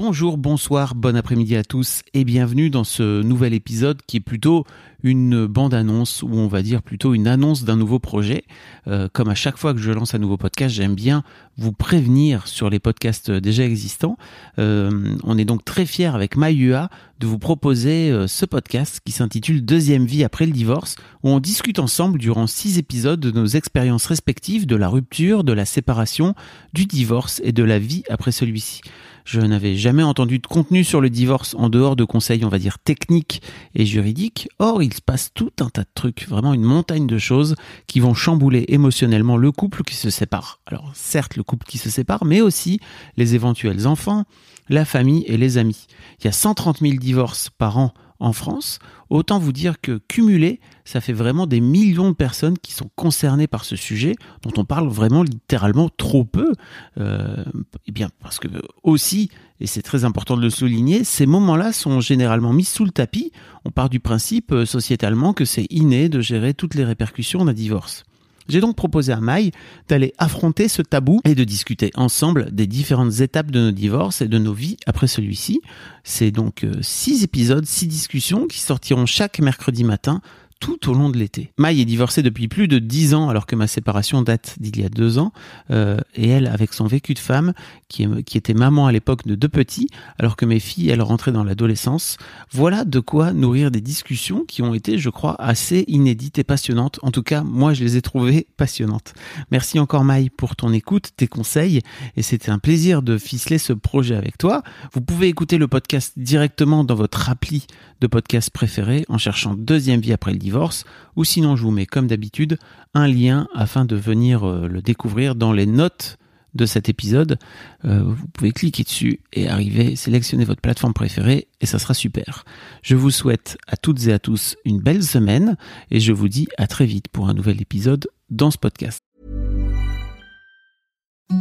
Bonjour, bonsoir, bon après-midi à tous et bienvenue dans ce nouvel épisode qui est plutôt une bande-annonce ou on va dire plutôt une annonce d'un nouveau projet. Euh, comme à chaque fois que je lance un nouveau podcast, j'aime bien vous prévenir sur les podcasts déjà existants. Euh, on est donc très fiers avec MyUA de vous proposer euh, ce podcast qui s'intitule Deuxième vie après le divorce où on discute ensemble durant six épisodes de nos expériences respectives de la rupture, de la séparation, du divorce et de la vie après celui-ci. Je n'avais jamais entendu de contenu sur le divorce en dehors de conseils, on va dire, techniques et juridiques. Or, il se passe tout un tas de trucs, vraiment une montagne de choses qui vont chambouler émotionnellement le couple qui se sépare. Alors, certes, le couple qui se sépare, mais aussi les éventuels enfants, la famille et les amis. Il y a 130 000 divorces par an en France, autant vous dire que cumulé, ça fait vraiment des millions de personnes qui sont concernées par ce sujet, dont on parle vraiment littéralement trop peu. Euh, eh bien, parce que aussi, et c'est très important de le souligner, ces moments-là sont généralement mis sous le tapis. On part du principe euh, sociétalement que c'est inné de gérer toutes les répercussions d'un divorce. J'ai donc proposé à Maï d'aller affronter ce tabou et de discuter ensemble des différentes étapes de nos divorces et de nos vies après celui-ci. C'est donc euh, six épisodes, six discussions qui sortiront chaque mercredi matin tout au long de l'été. Maï est divorcée depuis plus de dix ans alors que ma séparation date d'il y a deux ans. Euh, et elle, avec son vécu de femme, qui était maman à l'époque de deux petits, alors que mes filles, elles rentraient dans l'adolescence, voilà de quoi nourrir des discussions qui ont été, je crois, assez inédites et passionnantes. En tout cas, moi, je les ai trouvées passionnantes. Merci encore Maï pour ton écoute, tes conseils, et c'était un plaisir de ficeler ce projet avec toi. Vous pouvez écouter le podcast directement dans votre appli de podcast préféré en cherchant Deuxième vie après le ou sinon je vous mets comme d'habitude un lien afin de venir euh, le découvrir dans les notes de cet épisode. Euh, vous pouvez cliquer dessus et arriver, sélectionner votre plateforme préférée et ça sera super. Je vous souhaite à toutes et à tous une belle semaine et je vous dis à très vite pour un nouvel épisode dans ce podcast.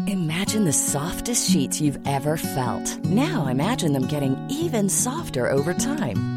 Imagine the softest sheets you've ever felt. Now imagine them getting even softer over time.